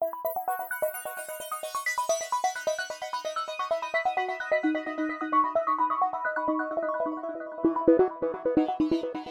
Thank you.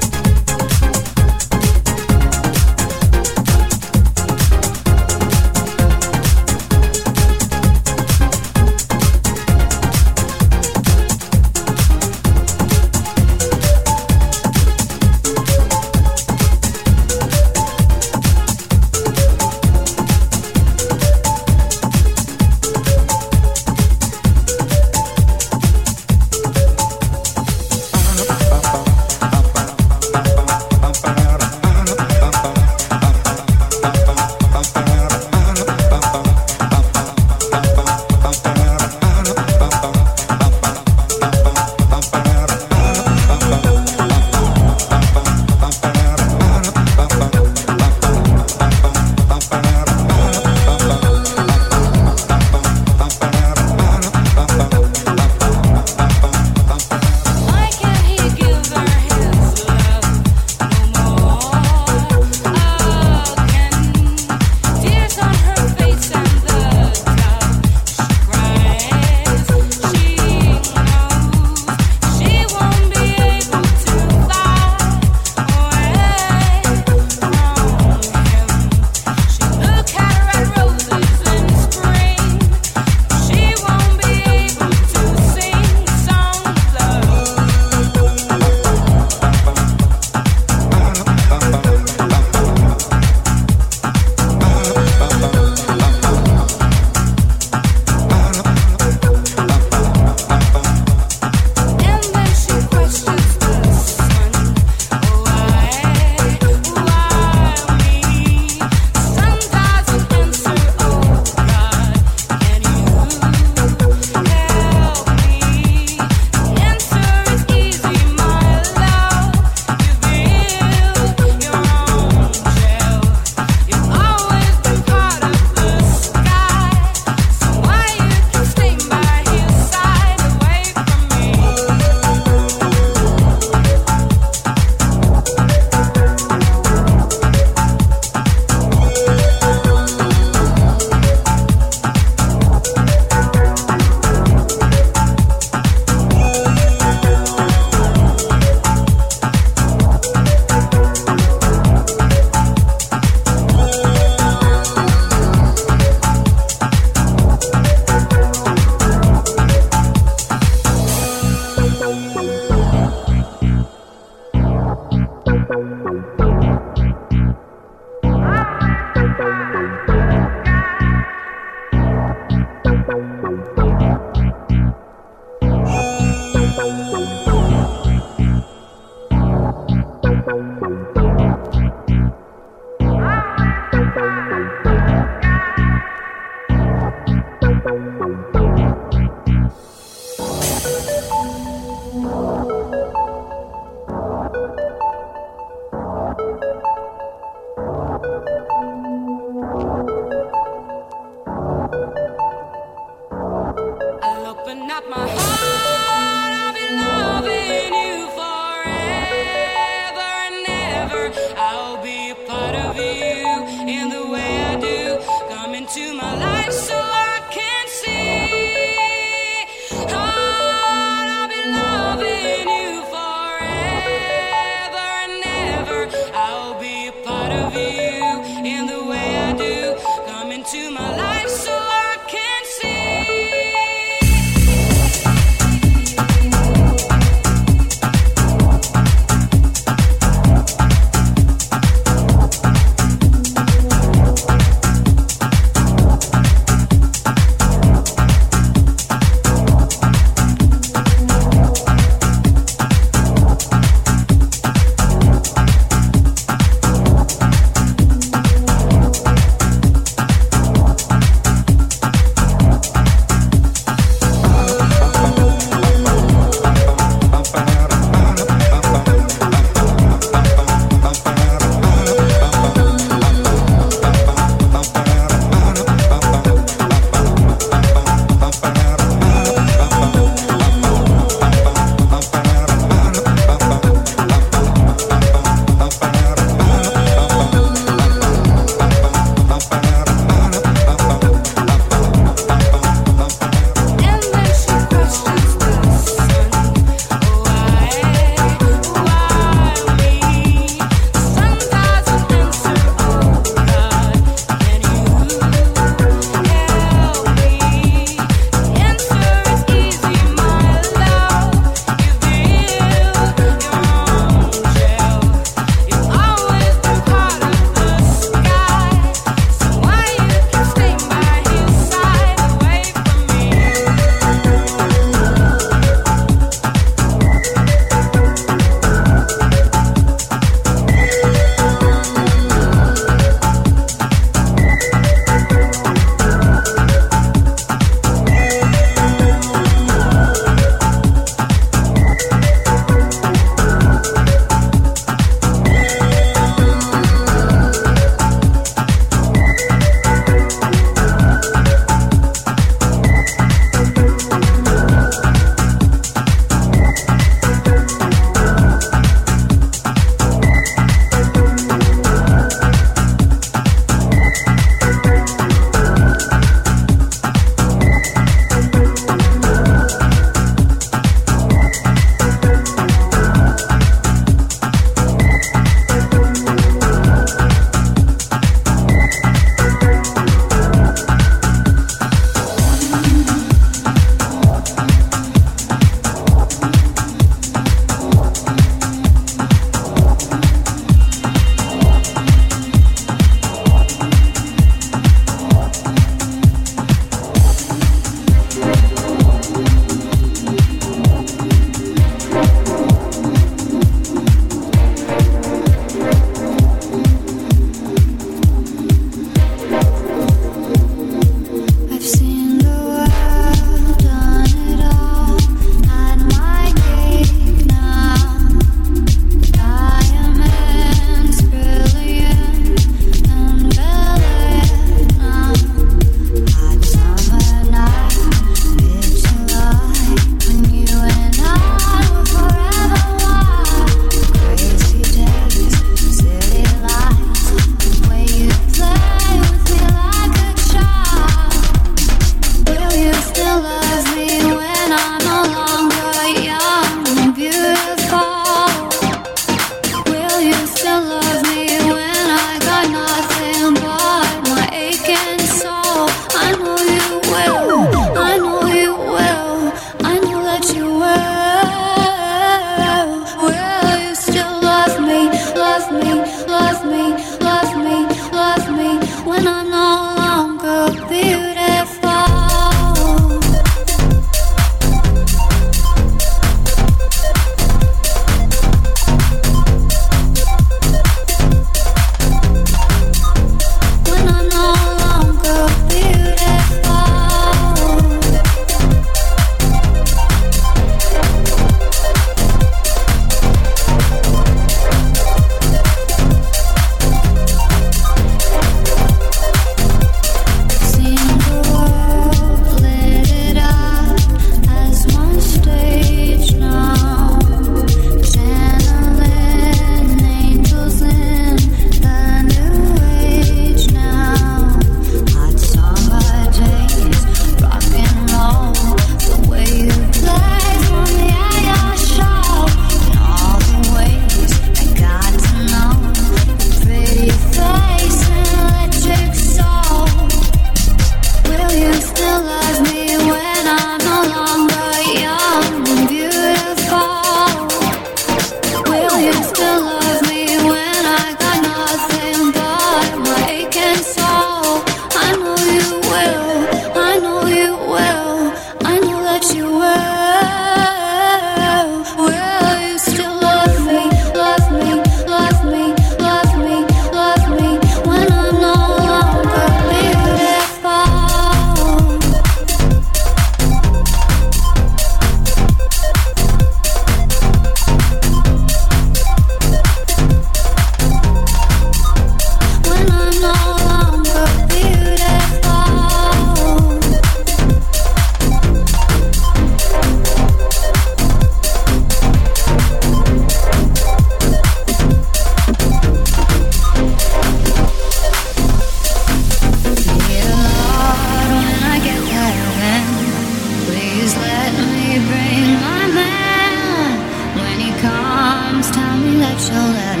children.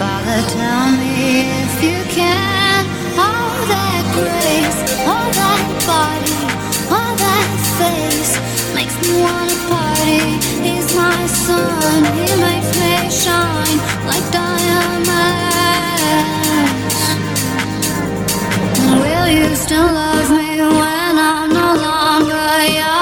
Father, tell me if you can. All that grace, all that body, all that face makes me wanna party. He's my son, he makes me shine like diamonds. Will you still love me when I'm no longer young?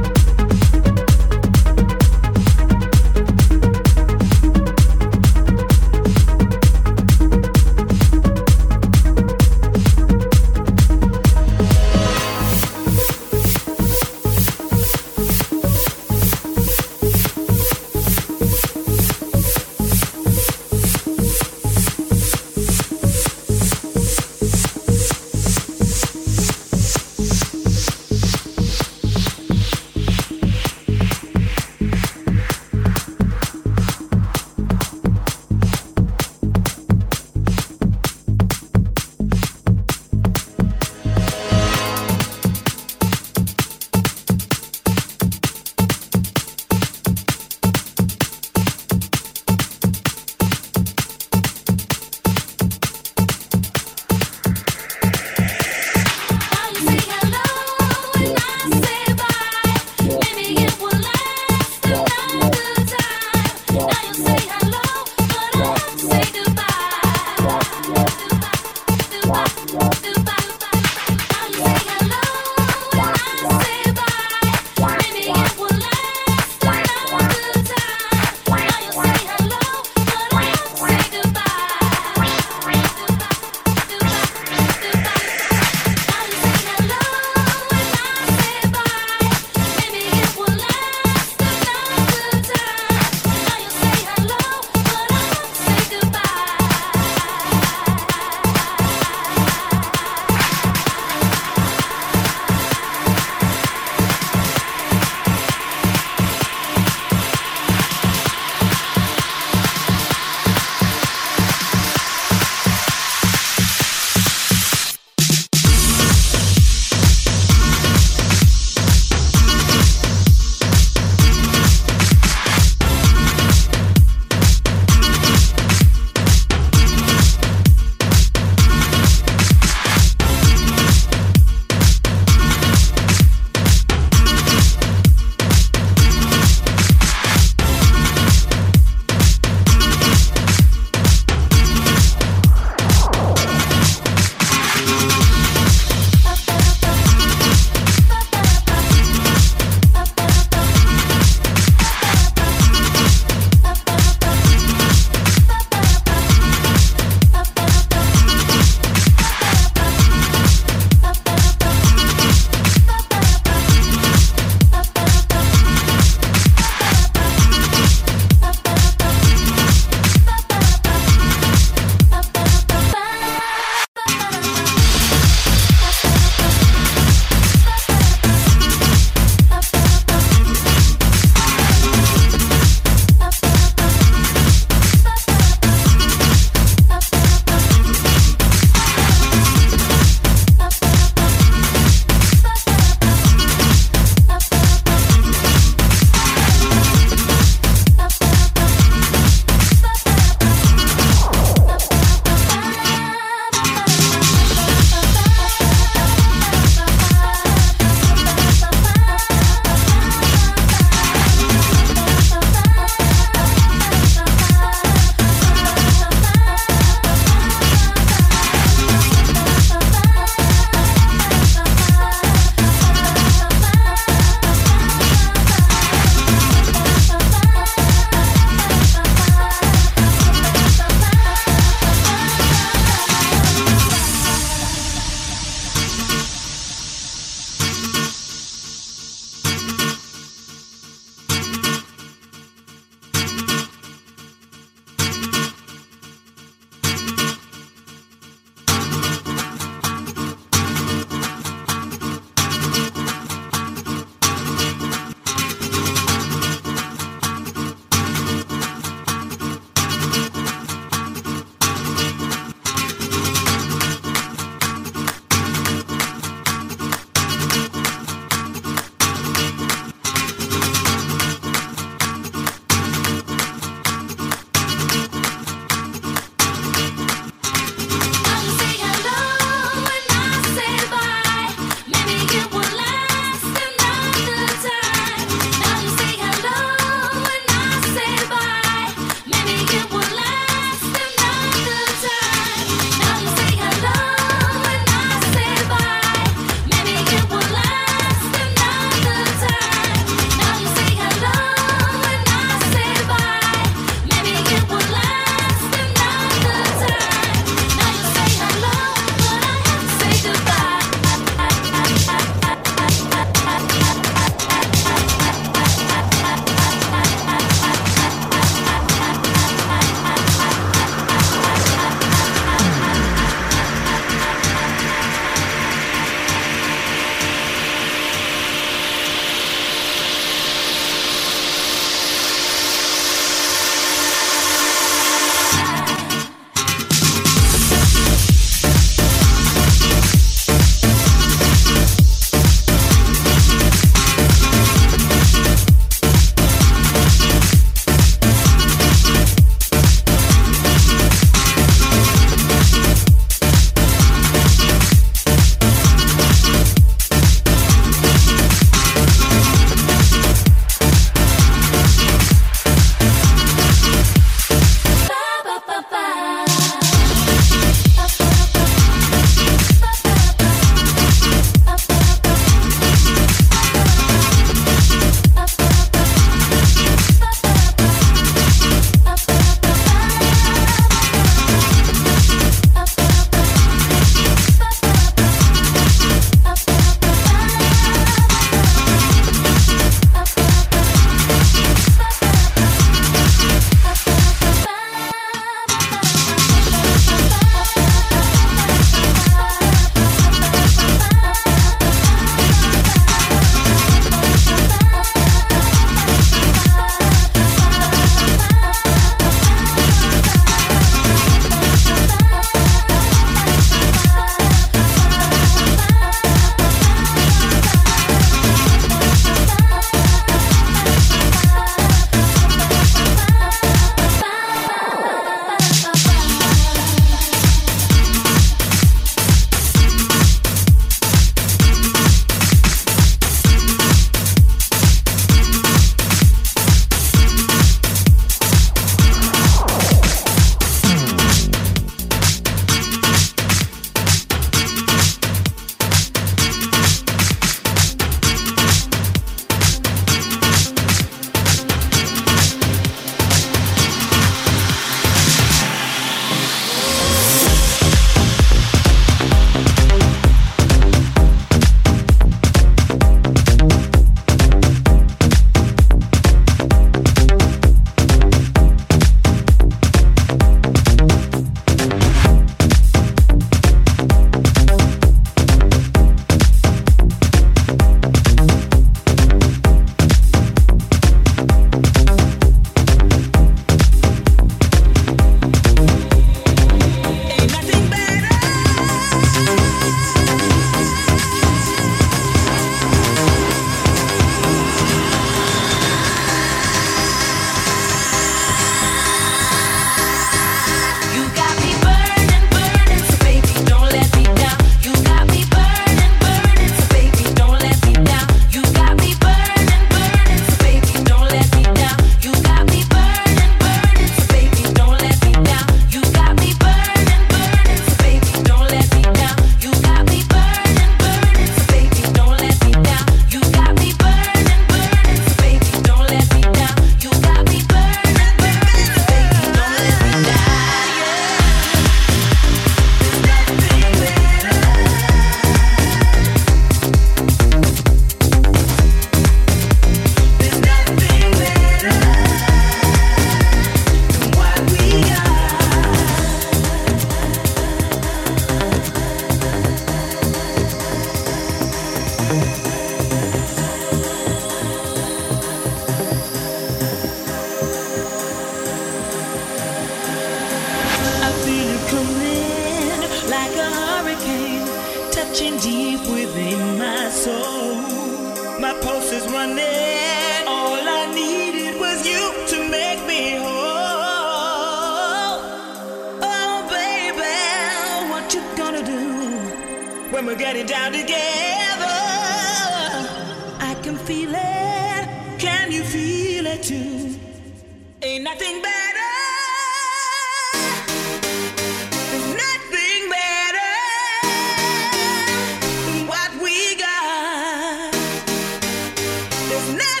There's nothing